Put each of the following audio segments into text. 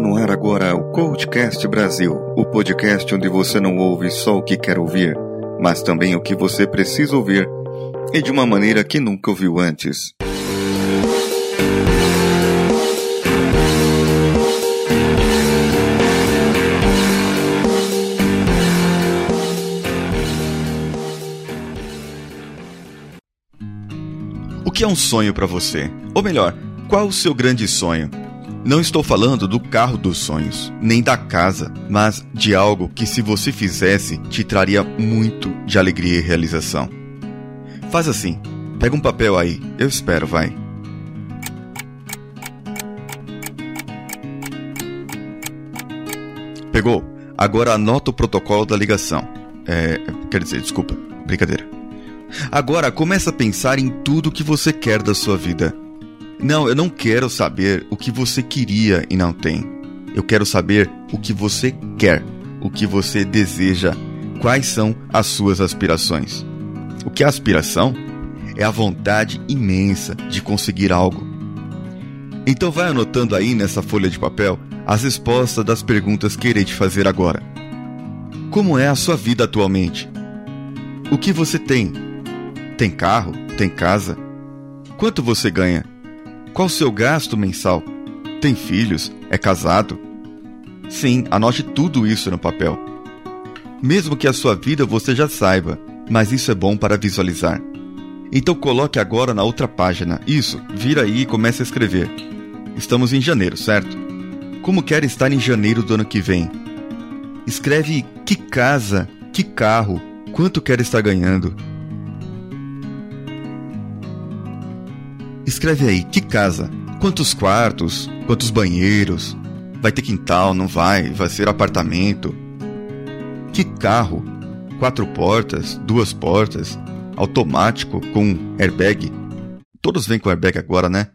No ar agora o Coachcast Brasil, o podcast onde você não ouve só o que quer ouvir, mas também o que você precisa ouvir e de uma maneira que nunca ouviu antes. O que é um sonho para você? Ou melhor, qual o seu grande sonho? Não estou falando do carro dos sonhos, nem da casa, mas de algo que, se você fizesse, te traria muito de alegria e realização. Faz assim, pega um papel aí, eu espero, vai. Pegou? Agora anota o protocolo da ligação. É, quer dizer, desculpa, brincadeira. Agora começa a pensar em tudo que você quer da sua vida. Não, eu não quero saber o que você queria e não tem. Eu quero saber o que você quer, o que você deseja, quais são as suas aspirações. O que é aspiração? É a vontade imensa de conseguir algo. Então vai anotando aí nessa folha de papel as respostas das perguntas que irei te fazer agora. Como é a sua vida atualmente? O que você tem? Tem carro? Tem casa? Quanto você ganha? Qual o seu gasto mensal? Tem filhos? É casado? Sim, anote tudo isso no papel. Mesmo que a sua vida você já saiba, mas isso é bom para visualizar. Então coloque agora na outra página. Isso, vira aí e comece a escrever. Estamos em janeiro, certo? Como quer estar em janeiro do ano que vem? Escreve que casa, que carro, quanto quer estar ganhando. Escreve aí, que casa? Quantos quartos? Quantos banheiros? Vai ter quintal? Não vai? Vai ser apartamento? Que carro? Quatro portas? Duas portas? Automático? Com airbag? Todos vêm com airbag agora, né?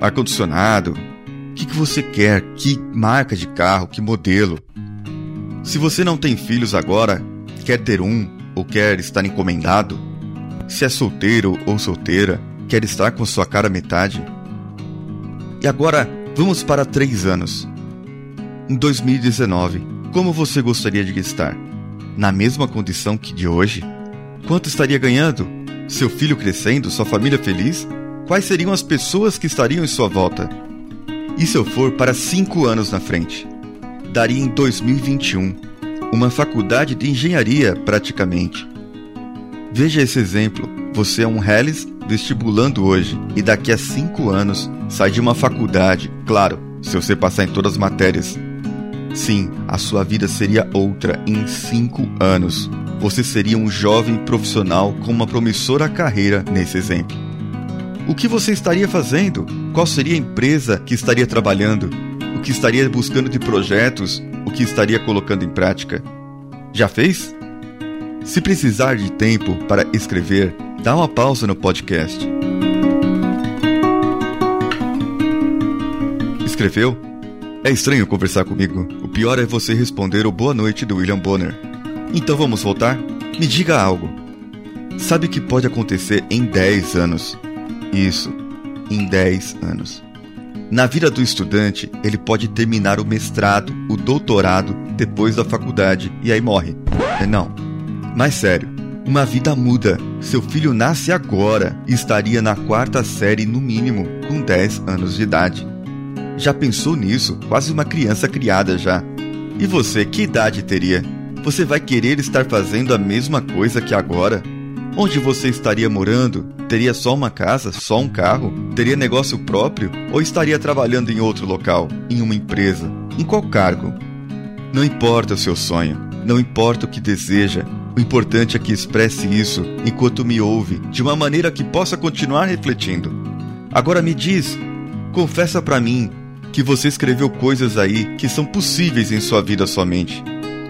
Ar-condicionado? O que, que você quer? Que marca de carro? Que modelo? Se você não tem filhos agora, quer ter um ou quer estar encomendado? Se é solteiro ou solteira, Quer estar com sua cara metade? E agora, vamos para três anos. Em 2019, como você gostaria de estar? Na mesma condição que de hoje? Quanto estaria ganhando? Seu filho crescendo? Sua família feliz? Quais seriam as pessoas que estariam em sua volta? E se eu for para cinco anos na frente? Daria em 2021 uma faculdade de engenharia, praticamente. Veja esse exemplo. Você é um Hellis vestibulando hoje e daqui a cinco anos sai de uma faculdade, claro, se você passar em todas as matérias. Sim, a sua vida seria outra em cinco anos. Você seria um jovem profissional com uma promissora carreira nesse exemplo. O que você estaria fazendo? Qual seria a empresa que estaria trabalhando? O que estaria buscando de projetos? O que estaria colocando em prática? Já fez? Se precisar de tempo para escrever, dá uma pausa no podcast. Escreveu? É estranho conversar comigo. O pior é você responder o boa noite do William Bonner. Então vamos voltar? Me diga algo. Sabe o que pode acontecer em 10 anos? Isso, em 10 anos. Na vida do estudante, ele pode terminar o mestrado, o doutorado, depois da faculdade e aí morre. É não. Mas sério, uma vida muda. Seu filho nasce agora e estaria na quarta série no mínimo, com 10 anos de idade. Já pensou nisso? Quase uma criança criada já. E você, que idade teria? Você vai querer estar fazendo a mesma coisa que agora? Onde você estaria morando? Teria só uma casa, só um carro? Teria negócio próprio? Ou estaria trabalhando em outro local, em uma empresa? Em qual cargo? Não importa o seu sonho, não importa o que deseja, o importante é que expresse isso enquanto me ouve, de uma maneira que possa continuar refletindo. Agora me diz, confessa para mim que você escreveu coisas aí que são possíveis em sua vida somente,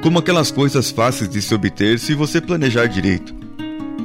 como aquelas coisas fáceis de se obter se você planejar direito.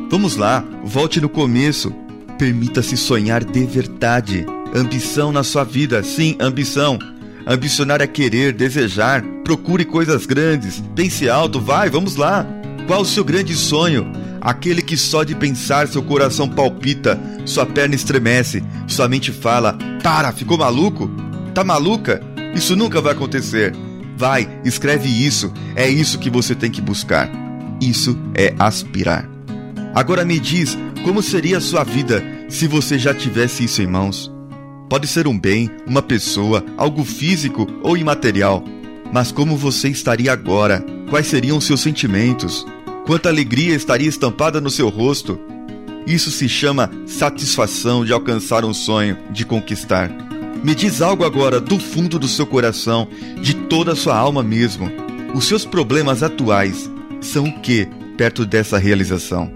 Vamos lá, volte no começo. Permita-se sonhar de verdade. Ambição na sua vida, sim, ambição. Ambicionar é querer, desejar. Procure coisas grandes. Pense alto, vai, vamos lá. Qual o seu grande sonho? Aquele que só de pensar seu coração palpita, sua perna estremece, sua mente fala: Para, ficou maluco? Tá maluca? Isso nunca vai acontecer. Vai, escreve isso. É isso que você tem que buscar. Isso é aspirar. Agora me diz como seria a sua vida se você já tivesse isso em mãos. Pode ser um bem, uma pessoa, algo físico ou imaterial. Mas como você estaria agora? Quais seriam seus sentimentos? Quanta alegria estaria estampada no seu rosto? Isso se chama satisfação de alcançar um sonho, de conquistar. Me diz algo agora do fundo do seu coração, de toda a sua alma mesmo. Os seus problemas atuais são o que perto dessa realização?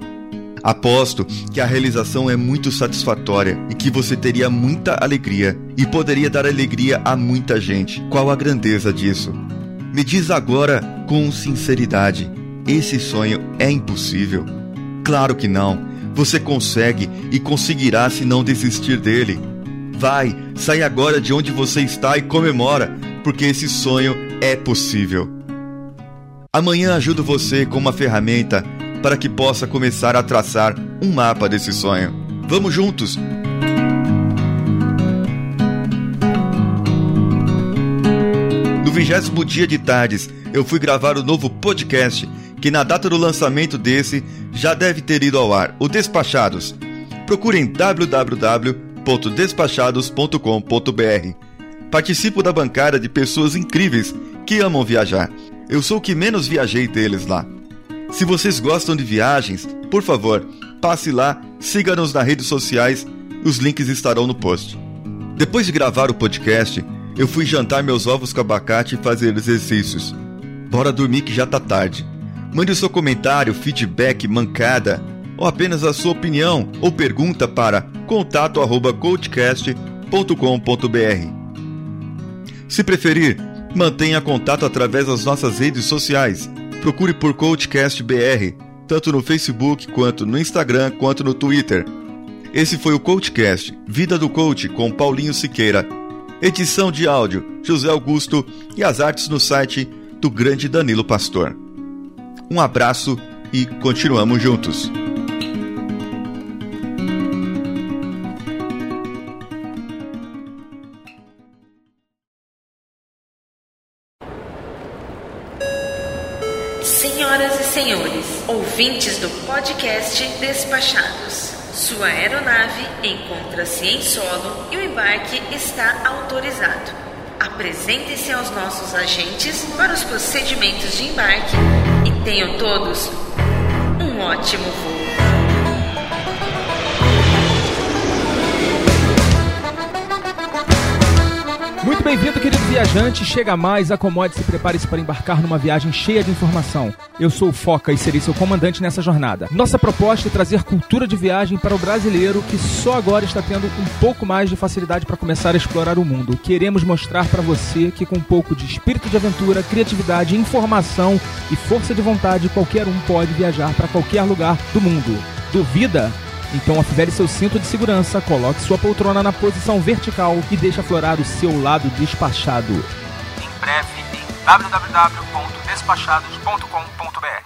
Aposto que a realização é muito satisfatória e que você teria muita alegria e poderia dar alegria a muita gente. Qual a grandeza disso? Me diz agora com sinceridade: esse sonho é impossível? Claro que não. Você consegue e conseguirá se não desistir dele. Vai, sai agora de onde você está e comemora, porque esse sonho é possível. Amanhã ajudo você com uma ferramenta para que possa começar a traçar um mapa desse sonho. Vamos juntos! No vigésimo dia de tardes, eu fui gravar o novo podcast, que na data do lançamento desse já deve ter ido ao ar, o Despachados. Procurem www.despachados.com.br. Participo da bancada de pessoas incríveis que amam viajar. Eu sou o que menos viajei deles lá. Se vocês gostam de viagens, por favor, passe lá, siga-nos nas redes sociais, os links estarão no post. Depois de gravar o podcast, eu fui jantar meus ovos com abacate e fazer exercícios. Bora dormir que já tá tarde. Mande o seu comentário, feedback, mancada, ou apenas a sua opinião ou pergunta para contato@coachcast.com.br. Se preferir, mantenha contato através das nossas redes sociais. Procure por Coachcast BR, tanto no Facebook quanto no Instagram quanto no Twitter. Esse foi o Coachcast, Vida do Coach com Paulinho Siqueira. Edição de áudio, José Augusto e as artes no site do grande Danilo Pastor. Um abraço e continuamos juntos. Senhoras e senhores, ouvintes do podcast Despachados, sua aeronave encontra-se em solo e o embarque está autorizado. Apresentem-se aos nossos agentes para os procedimentos de embarque e tenham todos um ótimo voo. Bem-vindo, querido viajante. Chega mais, acomode-se e prepare-se para embarcar numa viagem cheia de informação. Eu sou o Foca e serei seu comandante nessa jornada. Nossa proposta é trazer cultura de viagem para o brasileiro que só agora está tendo um pouco mais de facilidade para começar a explorar o mundo. Queremos mostrar para você que com um pouco de espírito de aventura, criatividade, informação e força de vontade, qualquer um pode viajar para qualquer lugar do mundo. Duvida? Então afivele seu cinto de segurança, coloque sua poltrona na posição vertical e deixe aflorar o seu lado despachado. Em breve em www.despachados.com.br.